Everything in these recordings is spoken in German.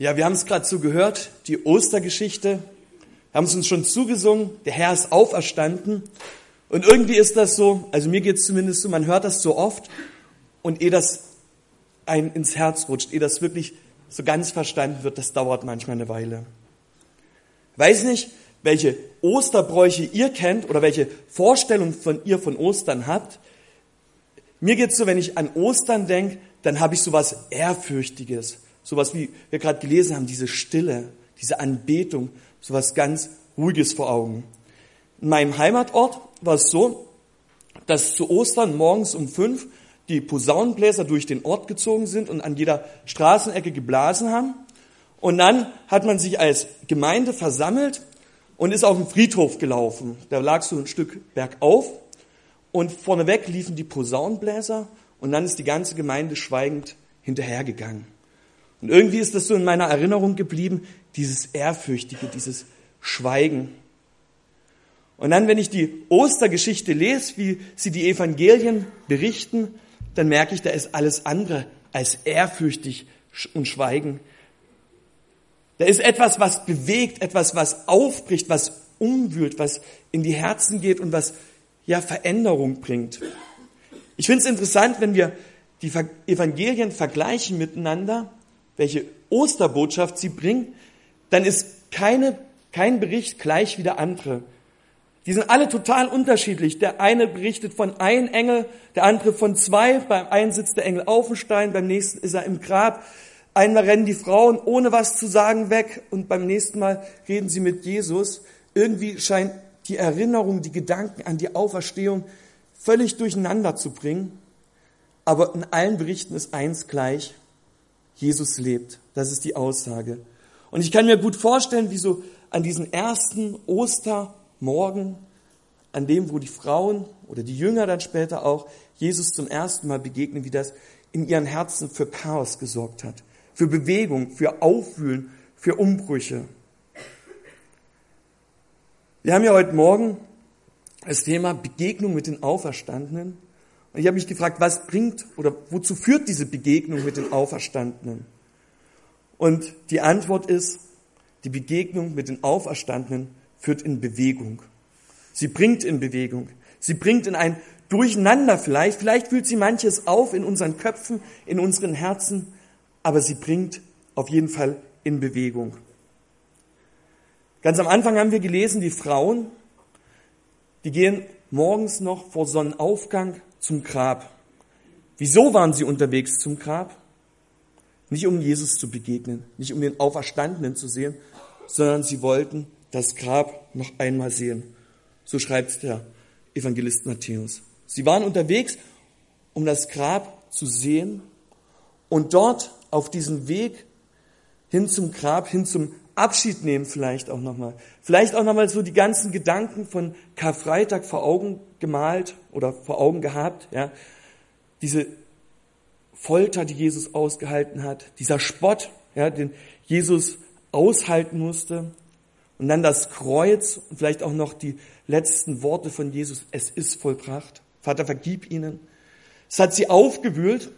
Ja, wir haben es gerade so gehört, die Ostergeschichte. Wir haben es uns schon zugesungen, der Herr ist auferstanden. Und irgendwie ist das so, also mir geht es zumindest so, man hört das so oft und ehe das ein ins Herz rutscht, ehe das wirklich so ganz verstanden wird, das dauert manchmal eine Weile. Weiß nicht, welche Osterbräuche ihr kennt oder welche Vorstellung von ihr von Ostern habt. Mir geht es so, wenn ich an Ostern denke, dann habe ich sowas Ehrfürchtiges, sowas wie wir gerade gelesen haben, diese Stille, diese Anbetung, sowas ganz Ruhiges vor Augen. In meinem Heimatort war es so, dass zu Ostern morgens um fünf die Posaunenbläser durch den Ort gezogen sind und an jeder Straßenecke geblasen haben. Und dann hat man sich als Gemeinde versammelt und ist auf den Friedhof gelaufen. Da lag so ein Stück bergauf und vorneweg liefen die Posaunenbläser und dann ist die ganze Gemeinde schweigend hinterhergegangen. Und irgendwie ist das so in meiner Erinnerung geblieben, dieses Ehrfürchtige, dieses Schweigen. Und dann, wenn ich die Ostergeschichte lese, wie sie die Evangelien berichten, dann merke ich, da ist alles andere als ehrfürchtig und Schweigen. Da ist etwas, was bewegt, etwas, was aufbricht, was umwühlt, was in die Herzen geht und was ja Veränderung bringt. Ich finde es interessant, wenn wir die Evangelien vergleichen miteinander, welche Osterbotschaft sie bringen, dann ist keine, kein Bericht gleich wie der andere. Die sind alle total unterschiedlich. Der eine berichtet von einem Engel, der andere von zwei. Beim einen sitzt der Engel auf dem Stein, beim nächsten ist er im Grab. Einmal rennen die Frauen ohne was zu sagen weg und beim nächsten Mal reden sie mit Jesus. Irgendwie scheint die Erinnerung, die Gedanken an die Auferstehung völlig durcheinander zu bringen. Aber in allen Berichten ist eins gleich. Jesus lebt. Das ist die Aussage. Und ich kann mir gut vorstellen, wie so an diesen ersten Ostermorgen, an dem, wo die Frauen oder die Jünger dann später auch Jesus zum ersten Mal begegnen, wie das in ihren Herzen für Chaos gesorgt hat, für Bewegung, für Aufwühlen, für Umbrüche. Wir haben ja heute Morgen das Thema Begegnung mit den Auferstandenen. Und ich habe mich gefragt, was bringt oder wozu führt diese Begegnung mit den Auferstandenen? Und die Antwort ist, die Begegnung mit den Auferstandenen führt in Bewegung. Sie bringt in Bewegung. Sie bringt in ein Durcheinander vielleicht. Vielleicht fühlt sie manches auf in unseren Köpfen, in unseren Herzen, aber sie bringt auf jeden Fall in Bewegung. Ganz am Anfang haben wir gelesen, die Frauen, die gehen morgens noch vor Sonnenaufgang zum Grab. Wieso waren sie unterwegs zum Grab? Nicht um Jesus zu begegnen, nicht um den Auferstandenen zu sehen, sondern sie wollten das Grab noch einmal sehen. So schreibt der Evangelist Matthäus. Sie waren unterwegs, um das Grab zu sehen und dort auf diesem Weg hin zum Grab, hin zum Abschied nehmen vielleicht auch nochmal. Vielleicht auch nochmal so die ganzen Gedanken von Karfreitag vor Augen gemalt oder vor Augen gehabt, ja. Diese Folter, die Jesus ausgehalten hat, dieser Spott, ja, den Jesus aushalten musste. Und dann das Kreuz und vielleicht auch noch die letzten Worte von Jesus. Es ist vollbracht. Vater, vergib ihnen. Es hat sie aufgewühlt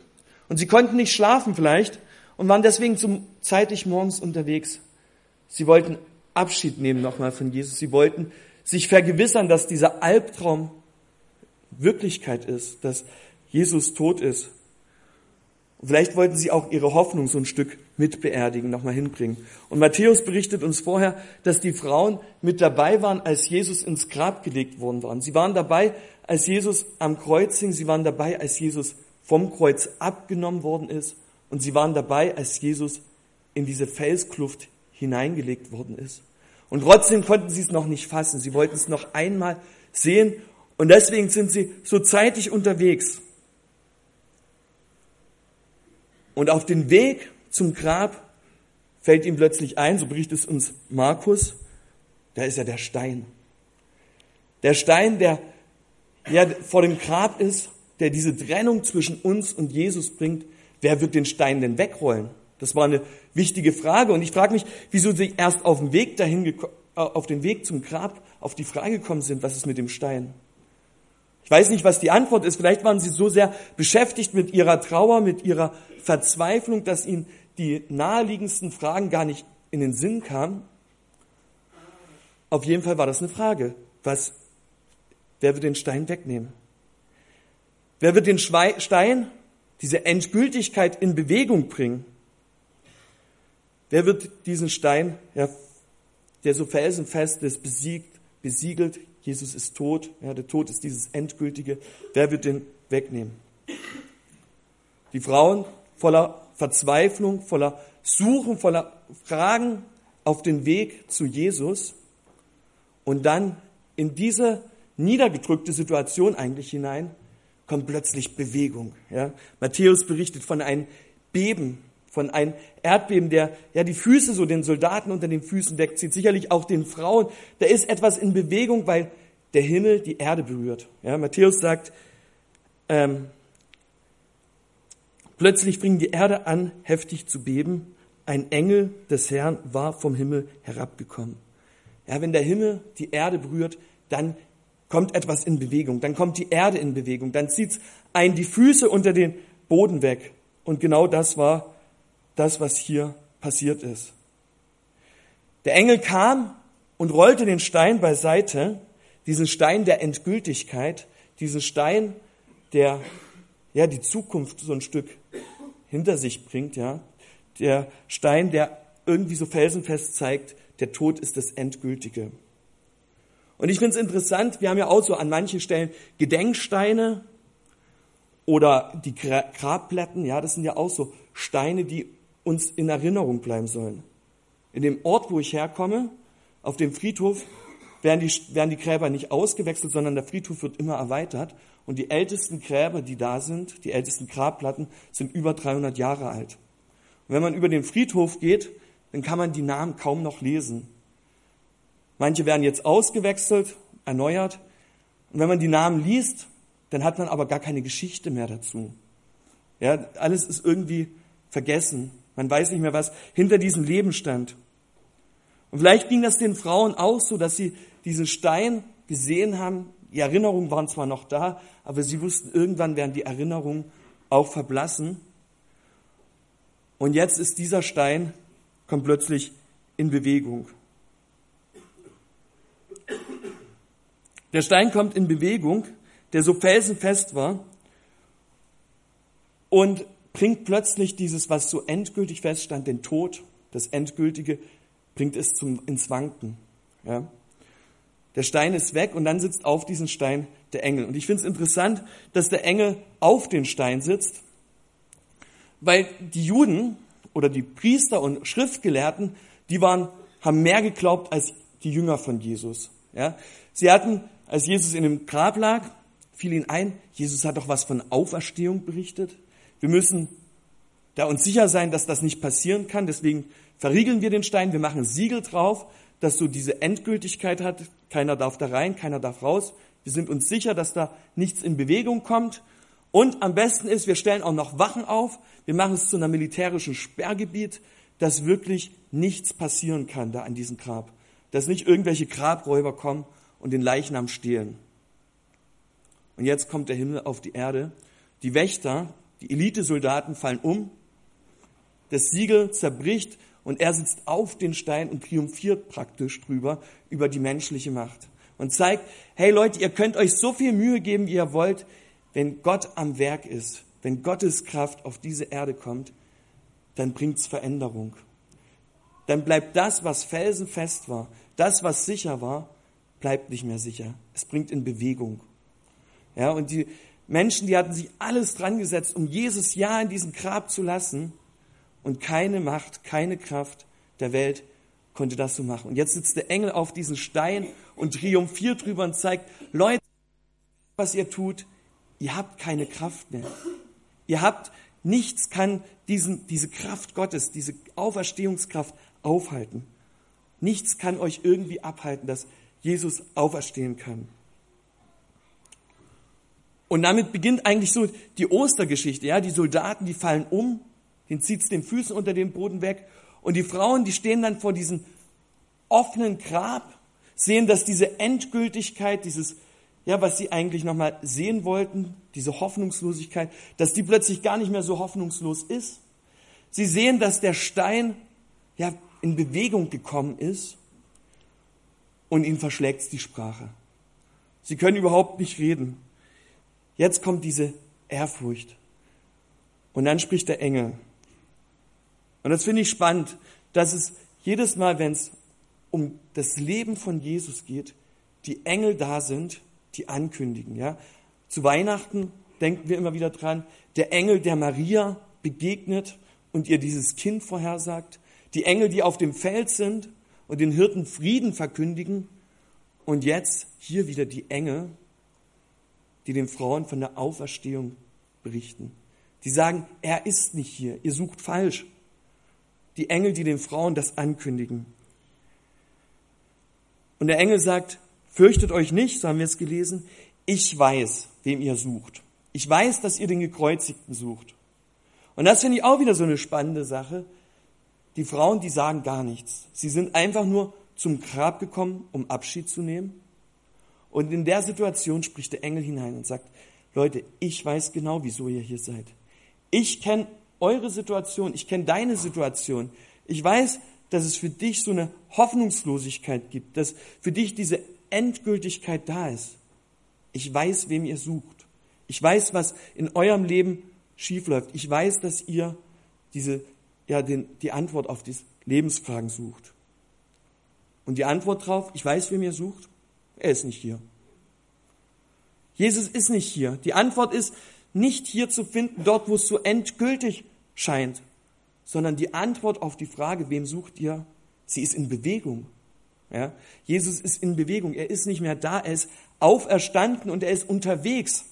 und sie konnten nicht schlafen vielleicht und waren deswegen zum zeitig morgens unterwegs. Sie wollten Abschied nehmen nochmal von Jesus. Sie wollten sich vergewissern, dass dieser Albtraum Wirklichkeit ist, dass Jesus tot ist. Und vielleicht wollten sie auch ihre Hoffnung so ein Stück mit beerdigen, nochmal hinbringen. Und Matthäus berichtet uns vorher, dass die Frauen mit dabei waren, als Jesus ins Grab gelegt worden waren. Sie waren dabei, als Jesus am Kreuz hing. Sie waren dabei, als Jesus vom Kreuz abgenommen worden ist. Und sie waren dabei, als Jesus in diese Felskluft hineingelegt worden ist. Und trotzdem konnten sie es noch nicht fassen. Sie wollten es noch einmal sehen und deswegen sind sie so zeitig unterwegs. Und auf den Weg zum Grab fällt ihm plötzlich ein, so berichtet es uns Markus, da ist ja der Stein. Der Stein, der ja vor dem Grab ist, der diese Trennung zwischen uns und Jesus bringt. Wer wird den Stein denn wegrollen? Das war eine wichtige Frage. Und ich frage mich, wieso sie erst auf dem Weg dahin, äh, auf den Weg zum Grab auf die Frage gekommen sind, was ist mit dem Stein? Ich weiß nicht, was die Antwort ist. Vielleicht waren sie so sehr beschäftigt mit ihrer Trauer, mit ihrer Verzweiflung, dass ihnen die naheliegendsten Fragen gar nicht in den Sinn kamen. Auf jeden Fall war das eine Frage. Was, wer wird den Stein wegnehmen? Wer wird den Stein, diese Endgültigkeit in Bewegung bringen? Wer wird diesen Stein, ja, der so felsenfest ist, besiegt, besiegelt, Jesus ist tot, ja, der Tod ist dieses Endgültige, wer wird den wegnehmen? Die Frauen voller Verzweiflung, voller Suchen, voller Fragen auf den Weg zu Jesus und dann in diese niedergedrückte Situation eigentlich hinein kommt plötzlich Bewegung. Ja? Matthäus berichtet von einem Beben, von einem Erdbeben, der ja die Füße so den Soldaten unter den Füßen wegzieht, sicherlich auch den Frauen. Da ist etwas in Bewegung, weil der Himmel die Erde berührt. Ja, Matthäus sagt, ähm, plötzlich fing die Erde an, heftig zu beben. Ein Engel des Herrn war vom Himmel herabgekommen. Ja, wenn der Himmel die Erde berührt, dann kommt etwas in Bewegung, dann kommt die Erde in Bewegung, dann zieht ein die Füße unter den Boden weg. Und genau das war das, was hier passiert ist. Der Engel kam und rollte den Stein beiseite, diesen Stein der Endgültigkeit, diesen Stein, der ja die Zukunft so ein Stück hinter sich bringt, ja, der Stein, der irgendwie so felsenfest zeigt, der Tod ist das Endgültige. Und ich finde es interessant, wir haben ja auch so an manchen Stellen Gedenksteine oder die Grabplatten, ja, das sind ja auch so Steine, die uns in Erinnerung bleiben sollen. In dem Ort, wo ich herkomme, auf dem Friedhof, werden die, werden die Gräber nicht ausgewechselt, sondern der Friedhof wird immer erweitert. Und die ältesten Gräber, die da sind, die ältesten Grabplatten, sind über 300 Jahre alt. Und wenn man über den Friedhof geht, dann kann man die Namen kaum noch lesen. Manche werden jetzt ausgewechselt, erneuert. Und wenn man die Namen liest, dann hat man aber gar keine Geschichte mehr dazu. Ja, alles ist irgendwie vergessen. Man weiß nicht mehr, was hinter diesem Leben stand. Und vielleicht ging das den Frauen auch so, dass sie diesen Stein gesehen haben. Die Erinnerungen waren zwar noch da, aber sie wussten, irgendwann werden die Erinnerungen auch verblassen. Und jetzt ist dieser Stein, kommt plötzlich in Bewegung. Der Stein kommt in Bewegung, der so felsenfest war und bringt plötzlich dieses, was so endgültig feststand, den Tod, das Endgültige, bringt es zum, ins Wanken. Ja? Der Stein ist weg und dann sitzt auf diesem Stein der Engel. Und ich finde es interessant, dass der Engel auf den Stein sitzt, weil die Juden oder die Priester und Schriftgelehrten, die waren, haben mehr geglaubt als die Jünger von Jesus. Ja? Sie hatten als Jesus in dem Grab lag, fiel ihnen ein, Jesus hat doch was von Auferstehung berichtet. Wir müssen da uns sicher sein, dass das nicht passieren kann. Deswegen verriegeln wir den Stein, wir machen Siegel drauf, dass so diese Endgültigkeit hat. Keiner darf da rein, keiner darf raus. Wir sind uns sicher, dass da nichts in Bewegung kommt. Und am besten ist, wir stellen auch noch Wachen auf. Wir machen es zu einer militärischen Sperrgebiet, dass wirklich nichts passieren kann da an diesem Grab. Dass nicht irgendwelche Grabräuber kommen und den Leichnam stehlen. Und jetzt kommt der Himmel auf die Erde. Die Wächter, die Elitesoldaten fallen um. Das Siegel zerbricht und er sitzt auf den Stein und triumphiert praktisch drüber über die menschliche Macht und zeigt, hey Leute, ihr könnt euch so viel Mühe geben, wie ihr wollt, wenn Gott am Werk ist, wenn Gottes Kraft auf diese Erde kommt, dann bringt's Veränderung. Dann bleibt das, was felsenfest war, das, was sicher war, bleibt nicht mehr sicher. Es bringt in Bewegung. Ja, und die Menschen, die hatten sich alles dran gesetzt, um Jesus ja in diesem Grab zu lassen. Und keine Macht, keine Kraft der Welt konnte das so machen. Und jetzt sitzt der Engel auf diesem Stein und triumphiert drüber und zeigt, Leute, was ihr tut, ihr habt keine Kraft mehr. Ihr habt, nichts kann diesen, diese Kraft Gottes, diese Auferstehungskraft aufhalten. Nichts kann euch irgendwie abhalten, dass Jesus auferstehen kann. Und damit beginnt eigentlich so die Ostergeschichte. Ja, die Soldaten, die fallen um, den zieht's den Füßen unter den Boden weg. Und die Frauen, die stehen dann vor diesem offenen Grab, sehen, dass diese Endgültigkeit, dieses, ja, was sie eigentlich nochmal sehen wollten, diese Hoffnungslosigkeit, dass die plötzlich gar nicht mehr so hoffnungslos ist. Sie sehen, dass der Stein ja in Bewegung gekommen ist und ihnen verschlägt die Sprache. Sie können überhaupt nicht reden. Jetzt kommt diese Ehrfurcht. Und dann spricht der Engel. Und das finde ich spannend, dass es jedes Mal, wenn es um das Leben von Jesus geht, die Engel da sind, die ankündigen. Ja? Zu Weihnachten denken wir immer wieder dran, der Engel, der Maria begegnet und ihr dieses Kind vorhersagt. Die Engel, die auf dem Feld sind und den Hirten Frieden verkündigen. Und jetzt hier wieder die Engel, die den Frauen von der Auferstehung berichten. Die sagen, er ist nicht hier, ihr sucht falsch. Die Engel, die den Frauen das ankündigen. Und der Engel sagt, fürchtet euch nicht, so haben wir es gelesen, ich weiß, wem ihr sucht. Ich weiß, dass ihr den Gekreuzigten sucht. Und das finde ich auch wieder so eine spannende Sache. Die Frauen, die sagen gar nichts. Sie sind einfach nur zum Grab gekommen, um Abschied zu nehmen. Und in der Situation spricht der Engel hinein und sagt, Leute, ich weiß genau, wieso ihr hier seid. Ich kenne eure Situation, ich kenne deine Situation. Ich weiß, dass es für dich so eine Hoffnungslosigkeit gibt, dass für dich diese Endgültigkeit da ist. Ich weiß, wem ihr sucht. Ich weiß, was in eurem Leben schiefläuft. Ich weiß, dass ihr diese, ja, den, die Antwort auf die Lebensfragen sucht. Und die Antwort drauf, ich weiß, wem ihr sucht, er ist nicht hier. Jesus ist nicht hier. Die Antwort ist nicht hier zu finden, dort, wo es so endgültig scheint, sondern die Antwort auf die Frage, wem sucht ihr, sie ist in Bewegung. Ja? Jesus ist in Bewegung. Er ist nicht mehr da. Er ist auferstanden und er ist unterwegs.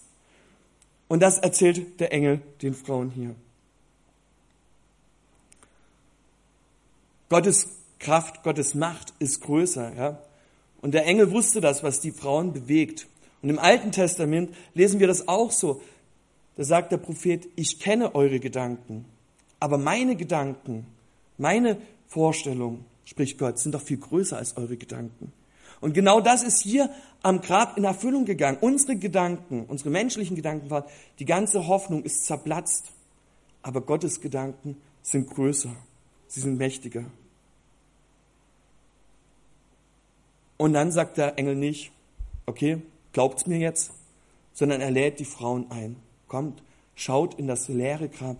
Und das erzählt der Engel den Frauen hier. Gottes Kraft, Gottes Macht ist größer. Ja? Und der Engel wusste das, was die Frauen bewegt. Und im Alten Testament lesen wir das auch so. Da sagt der Prophet, ich kenne eure Gedanken, aber meine Gedanken, meine Vorstellungen, spricht Gott, sind doch viel größer als eure Gedanken. Und genau das ist hier am Grab in Erfüllung gegangen. Unsere Gedanken, unsere menschlichen Gedanken waren, die ganze Hoffnung ist zerplatzt. Aber Gottes Gedanken sind größer. Sie sind mächtiger. Und dann sagt der Engel nicht, okay, glaubt's mir jetzt, sondern er lädt die Frauen ein. Kommt, schaut in das leere Grab.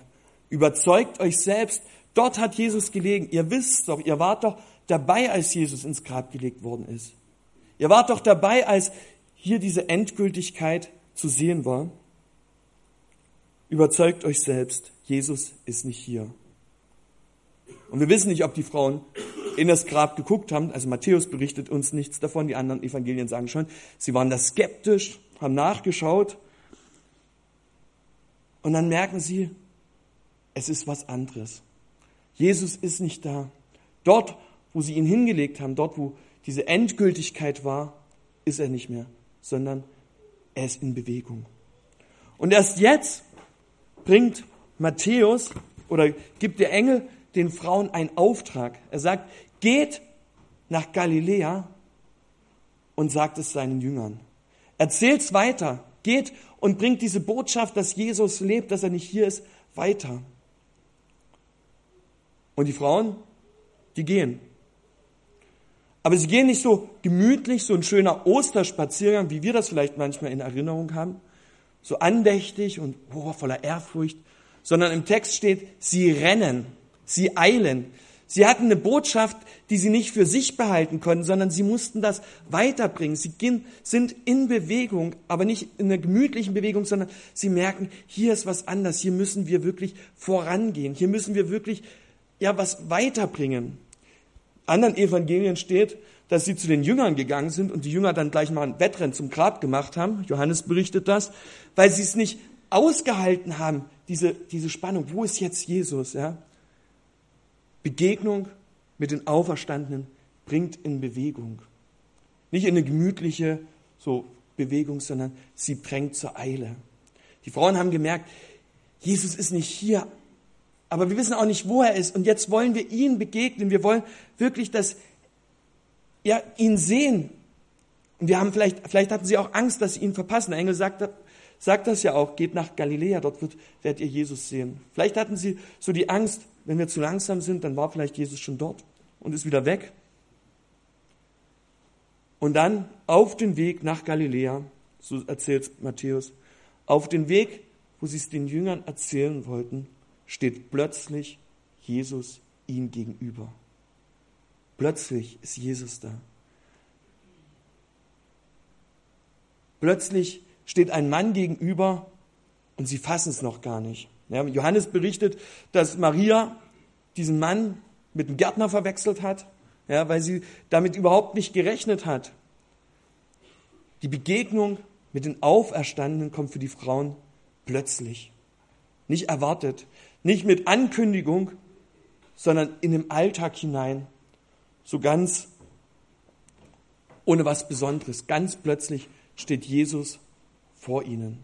Überzeugt euch selbst, dort hat Jesus gelegen. Ihr wisst doch, ihr wart doch dabei, als Jesus ins Grab gelegt worden ist. Ihr wart doch dabei, als hier diese Endgültigkeit zu sehen war. Überzeugt euch selbst, Jesus ist nicht hier. Und wir wissen nicht, ob die Frauen in das Grab geguckt haben. Also Matthäus berichtet uns nichts davon, die anderen Evangelien sagen schon, sie waren da skeptisch, haben nachgeschaut. Und dann merken sie, es ist was anderes. Jesus ist nicht da. Dort, wo sie ihn hingelegt haben, dort, wo diese Endgültigkeit war, ist er nicht mehr, sondern er ist in Bewegung. Und erst jetzt bringt Matthäus oder gibt der Engel den Frauen einen Auftrag. Er sagt, geht nach Galiläa und sagt es seinen Jüngern. Erzählt's weiter, geht und bringt diese Botschaft, dass Jesus lebt, dass er nicht hier ist, weiter. Und die Frauen, die gehen. Aber sie gehen nicht so gemütlich, so ein schöner Osterspaziergang, wie wir das vielleicht manchmal in Erinnerung haben, so andächtig und oh, voller Ehrfurcht, sondern im Text steht, sie rennen. Sie eilen. Sie hatten eine Botschaft, die sie nicht für sich behalten konnten, sondern sie mussten das weiterbringen. Sie sind in Bewegung, aber nicht in einer gemütlichen Bewegung, sondern sie merken, hier ist was anders. Hier müssen wir wirklich vorangehen. Hier müssen wir wirklich, ja, was weiterbringen. Anderen Evangelien steht, dass sie zu den Jüngern gegangen sind und die Jünger dann gleich mal ein Wettrennen zum Grab gemacht haben. Johannes berichtet das, weil sie es nicht ausgehalten haben, diese, diese Spannung. Wo ist jetzt Jesus, ja? Begegnung mit den Auferstandenen bringt in Bewegung. Nicht in eine gemütliche so Bewegung, sondern sie drängt zur Eile. Die Frauen haben gemerkt, Jesus ist nicht hier, aber wir wissen auch nicht, wo er ist. Und jetzt wollen wir ihn begegnen. Wir wollen wirklich, dass ja, ihn sehen. Und wir haben vielleicht, vielleicht hatten sie auch Angst, dass sie ihn verpassen. Der Engel sagt, sagt das ja auch, geht nach Galiläa, dort wird, werdet ihr Jesus sehen. Vielleicht hatten sie so die Angst, wenn wir zu langsam sind, dann war vielleicht Jesus schon dort und ist wieder weg. Und dann auf den Weg nach Galiläa, so erzählt Matthäus, auf den Weg, wo sie es den Jüngern erzählen wollten, steht plötzlich Jesus ihnen gegenüber. Plötzlich ist Jesus da. Plötzlich steht ein Mann gegenüber und sie fassen es noch gar nicht. Ja, Johannes berichtet, dass Maria diesen Mann mit dem Gärtner verwechselt hat, ja, weil sie damit überhaupt nicht gerechnet hat. Die Begegnung mit den Auferstandenen kommt für die Frauen plötzlich, nicht erwartet, nicht mit Ankündigung, sondern in den Alltag hinein, so ganz ohne was Besonderes. Ganz plötzlich steht Jesus vor ihnen.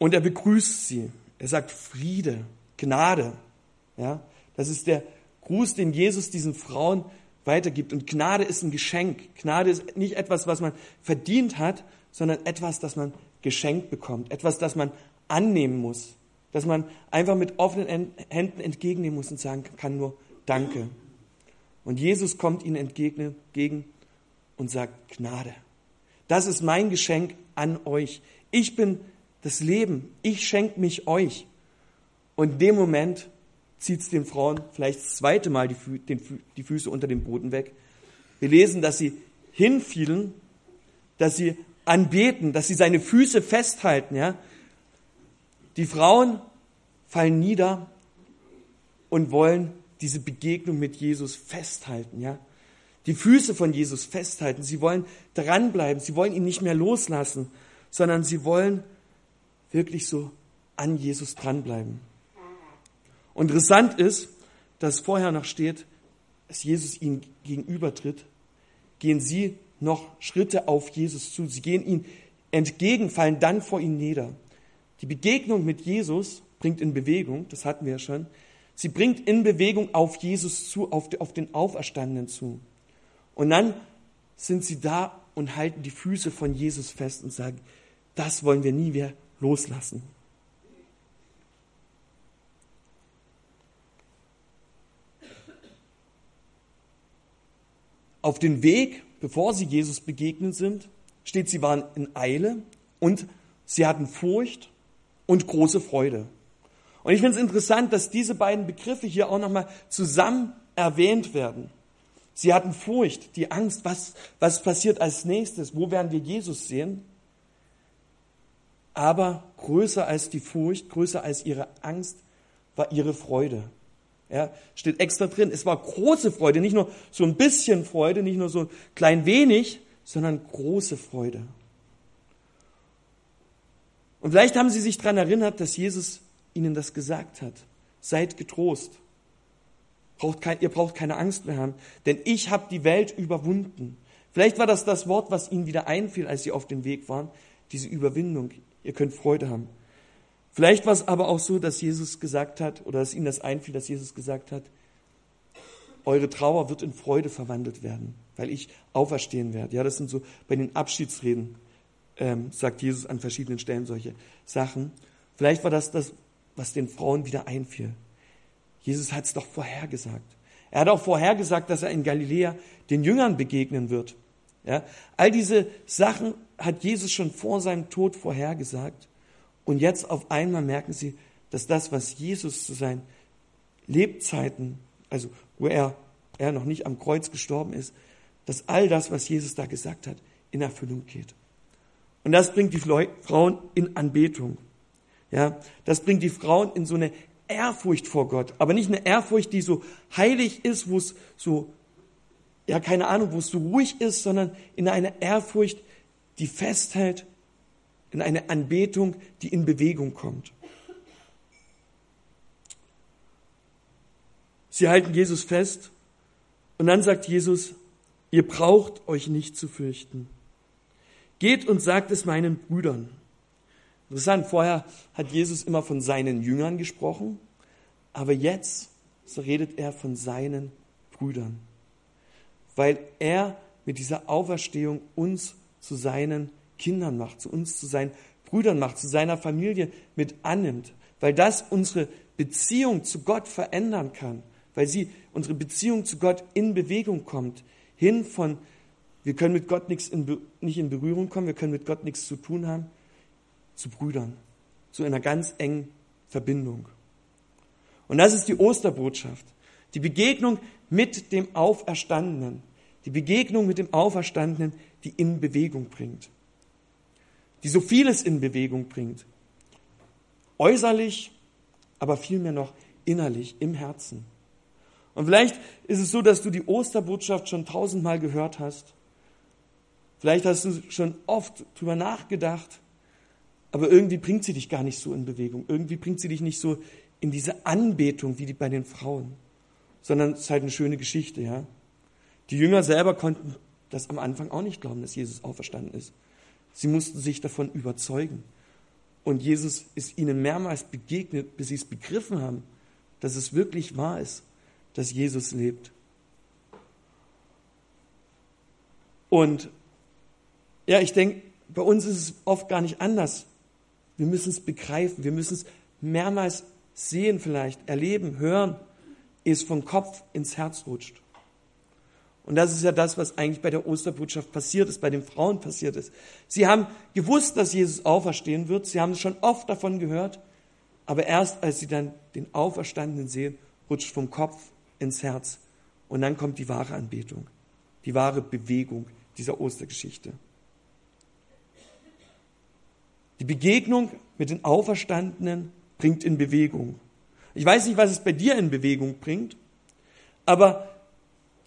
Und er begrüßt sie. Er sagt Friede, Gnade. Ja, das ist der Gruß, den Jesus diesen Frauen weitergibt. Und Gnade ist ein Geschenk. Gnade ist nicht etwas, was man verdient hat, sondern etwas, das man geschenkt bekommt. Etwas, das man annehmen muss. Das man einfach mit offenen Händen entgegennehmen muss und sagen kann nur Danke. Und Jesus kommt ihnen entgegen und sagt Gnade. Das ist mein Geschenk an euch. Ich bin das Leben. Ich schenke mich euch. Und in dem Moment zieht es den Frauen vielleicht das zweite Mal die, Fü den, die Füße unter dem Boden weg. Wir lesen, dass sie hinfielen, dass sie anbeten, dass sie seine Füße festhalten. Ja? Die Frauen fallen nieder und wollen diese Begegnung mit Jesus festhalten. Ja? Die Füße von Jesus festhalten. Sie wollen dranbleiben. Sie wollen ihn nicht mehr loslassen, sondern sie wollen wirklich so an Jesus dranbleiben. Und interessant ist, dass vorher noch steht, dass Jesus ihnen gegenübertritt, gehen sie noch Schritte auf Jesus zu. Sie gehen ihm entgegen, fallen dann vor ihm nieder. Die Begegnung mit Jesus bringt in Bewegung, das hatten wir ja schon, sie bringt in Bewegung auf Jesus zu, auf den Auferstandenen zu. Und dann sind sie da und halten die Füße von Jesus fest und sagen, das wollen wir nie mehr loslassen. Auf den Weg, bevor sie Jesus begegnet sind, steht, sie waren in Eile und sie hatten Furcht und große Freude. Und ich finde es interessant, dass diese beiden Begriffe hier auch nochmal zusammen erwähnt werden. Sie hatten Furcht, die Angst, was, was passiert als nächstes, wo werden wir Jesus sehen? Aber größer als die Furcht, größer als ihre Angst war ihre Freude. Ja, steht extra drin. Es war große Freude, nicht nur so ein bisschen Freude, nicht nur so ein klein wenig, sondern große Freude. Und vielleicht haben sie sich daran erinnert, dass Jesus ihnen das gesagt hat. Seid getrost. Braucht kein, ihr braucht keine Angst mehr haben, denn ich habe die Welt überwunden. Vielleicht war das das Wort, was ihnen wieder einfiel, als sie auf dem Weg waren, diese Überwindung. Ihr könnt Freude haben. Vielleicht war es aber auch so, dass Jesus gesagt hat, oder dass ihnen das einfiel, dass Jesus gesagt hat, eure Trauer wird in Freude verwandelt werden, weil ich auferstehen werde. Ja, das sind so bei den Abschiedsreden, ähm, sagt Jesus an verschiedenen Stellen solche Sachen. Vielleicht war das das, was den Frauen wieder einfiel. Jesus hat es doch vorhergesagt. Er hat auch vorhergesagt, dass er in Galiläa den Jüngern begegnen wird. Ja, all diese Sachen hat Jesus schon vor seinem Tod vorhergesagt. Und jetzt auf einmal merken sie, dass das, was Jesus zu seinen Lebzeiten, also wo er, er noch nicht am Kreuz gestorben ist, dass all das, was Jesus da gesagt hat, in Erfüllung geht. Und das bringt die Frauen in Anbetung. Ja, das bringt die Frauen in so eine Ehrfurcht vor Gott, aber nicht eine Ehrfurcht, die so heilig ist, wo es so ja, keine Ahnung, wo es so ruhig ist, sondern in eine Ehrfurcht, die festhält, in eine Anbetung, die in Bewegung kommt. Sie halten Jesus fest und dann sagt Jesus, ihr braucht euch nicht zu fürchten. Geht und sagt es meinen Brüdern. Interessant, vorher hat Jesus immer von seinen Jüngern gesprochen, aber jetzt so redet er von seinen Brüdern weil er mit dieser Auferstehung uns zu seinen Kindern macht, zu uns zu seinen Brüdern macht, zu seiner Familie mit annimmt, weil das unsere Beziehung zu Gott verändern kann, weil sie unsere Beziehung zu Gott in Bewegung kommt, hin von wir können mit Gott nichts in, nicht in Berührung kommen, wir können mit Gott nichts zu tun haben, zu Brüdern, zu einer ganz engen Verbindung. Und das ist die Osterbotschaft, die Begegnung mit dem Auferstandenen, die Begegnung mit dem Auferstandenen, die in Bewegung bringt, die so vieles in Bewegung bringt, äußerlich, aber vielmehr noch innerlich, im Herzen. Und vielleicht ist es so, dass du die Osterbotschaft schon tausendmal gehört hast. Vielleicht hast du schon oft drüber nachgedacht, aber irgendwie bringt sie dich gar nicht so in Bewegung. Irgendwie bringt sie dich nicht so in diese Anbetung wie die bei den Frauen, sondern es ist halt eine schöne Geschichte, ja. Die Jünger selber konnten das am Anfang auch nicht glauben, dass Jesus auferstanden ist. Sie mussten sich davon überzeugen. Und Jesus ist ihnen mehrmals begegnet, bis sie es begriffen haben, dass es wirklich wahr ist, dass Jesus lebt. Und ja, ich denke, bei uns ist es oft gar nicht anders. Wir müssen es begreifen, wir müssen es mehrmals sehen vielleicht, erleben, hören, ehe es vom Kopf ins Herz rutscht. Und das ist ja das, was eigentlich bei der Osterbotschaft passiert ist, bei den Frauen passiert ist. Sie haben gewusst, dass Jesus auferstehen wird. Sie haben schon oft davon gehört. Aber erst als sie dann den Auferstandenen sehen, rutscht vom Kopf ins Herz. Und dann kommt die wahre Anbetung, die wahre Bewegung dieser Ostergeschichte. Die Begegnung mit den Auferstandenen bringt in Bewegung. Ich weiß nicht, was es bei dir in Bewegung bringt, aber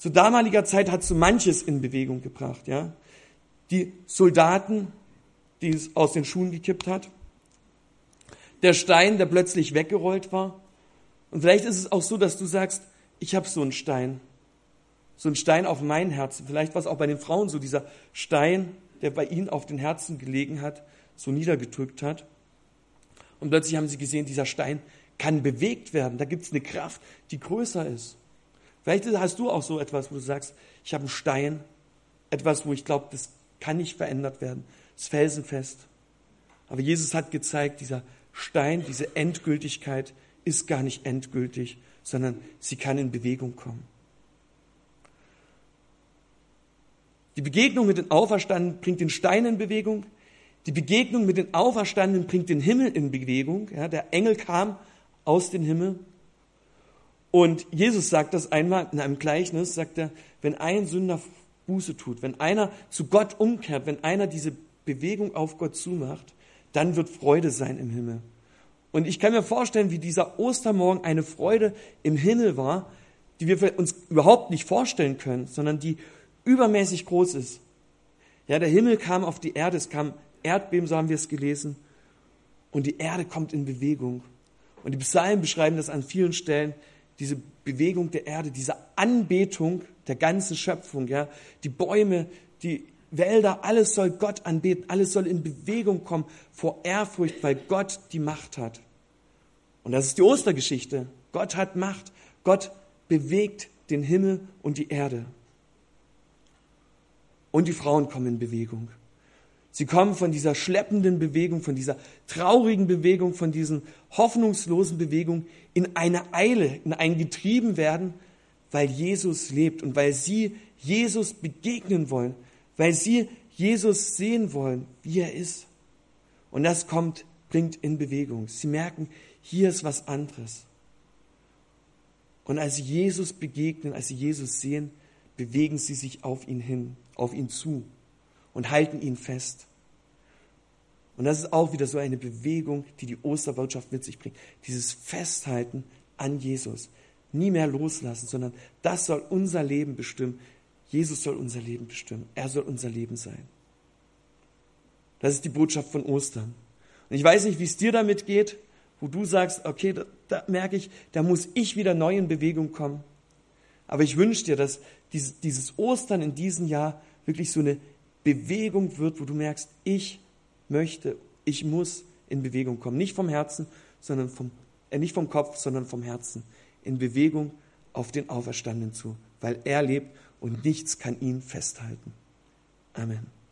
zu damaliger Zeit hat so manches in Bewegung gebracht, ja. Die Soldaten, die es aus den Schuhen gekippt hat, der Stein, der plötzlich weggerollt war. Und vielleicht ist es auch so, dass du sagst, ich habe so einen Stein, so einen Stein auf mein Herzen. Vielleicht war es auch bei den Frauen so, dieser Stein, der bei ihnen auf den Herzen gelegen hat, so niedergedrückt hat. Und plötzlich haben sie gesehen, dieser Stein kann bewegt werden. Da gibt es eine Kraft, die größer ist. Vielleicht hast du auch so etwas, wo du sagst, ich habe einen Stein, etwas, wo ich glaube, das kann nicht verändert werden, das felsenfest. Aber Jesus hat gezeigt, dieser Stein, diese Endgültigkeit ist gar nicht endgültig, sondern sie kann in Bewegung kommen. Die Begegnung mit den Auferstandenen bringt den Stein in Bewegung. Die Begegnung mit den Auferstandenen bringt den Himmel in Bewegung. Ja, der Engel kam aus dem Himmel und Jesus sagt das einmal in einem Gleichnis, sagt er, wenn ein Sünder Buße tut, wenn einer zu Gott umkehrt, wenn einer diese Bewegung auf Gott zumacht, dann wird Freude sein im Himmel. Und ich kann mir vorstellen, wie dieser Ostermorgen eine Freude im Himmel war, die wir uns überhaupt nicht vorstellen können, sondern die übermäßig groß ist. Ja, der Himmel kam auf die Erde, es kam Erdbeben, so haben wir es gelesen, und die Erde kommt in Bewegung. Und die Psalmen beschreiben das an vielen Stellen, diese Bewegung der Erde, diese Anbetung der ganzen Schöpfung, ja, die Bäume, die Wälder, alles soll Gott anbeten, alles soll in Bewegung kommen vor Ehrfurcht, weil Gott die Macht hat. Und das ist die Ostergeschichte. Gott hat Macht. Gott bewegt den Himmel und die Erde. Und die Frauen kommen in Bewegung. Sie kommen von dieser schleppenden Bewegung, von dieser traurigen Bewegung, von diesen hoffnungslosen Bewegungen in eine Eile, in ein Getriebenwerden, weil Jesus lebt und weil sie Jesus begegnen wollen, weil sie Jesus sehen wollen, wie er ist. Und das kommt, bringt in Bewegung. Sie merken, hier ist was anderes. Und als sie Jesus begegnen, als sie Jesus sehen, bewegen sie sich auf ihn hin, auf ihn zu und halten ihn fest. Und das ist auch wieder so eine Bewegung, die die Osterbotschaft mit sich bringt. Dieses Festhalten an Jesus. Nie mehr loslassen, sondern das soll unser Leben bestimmen. Jesus soll unser Leben bestimmen. Er soll unser Leben sein. Das ist die Botschaft von Ostern. Und ich weiß nicht, wie es dir damit geht, wo du sagst, okay, da, da merke ich, da muss ich wieder neu in Bewegung kommen. Aber ich wünsche dir, dass dieses, dieses Ostern in diesem Jahr wirklich so eine Bewegung wird, wo du merkst, ich möchte, ich muss in Bewegung kommen. Nicht vom Herzen, sondern vom, äh, nicht vom Kopf, sondern vom Herzen. In Bewegung auf den Auferstandenen zu, weil er lebt und nichts kann ihn festhalten. Amen.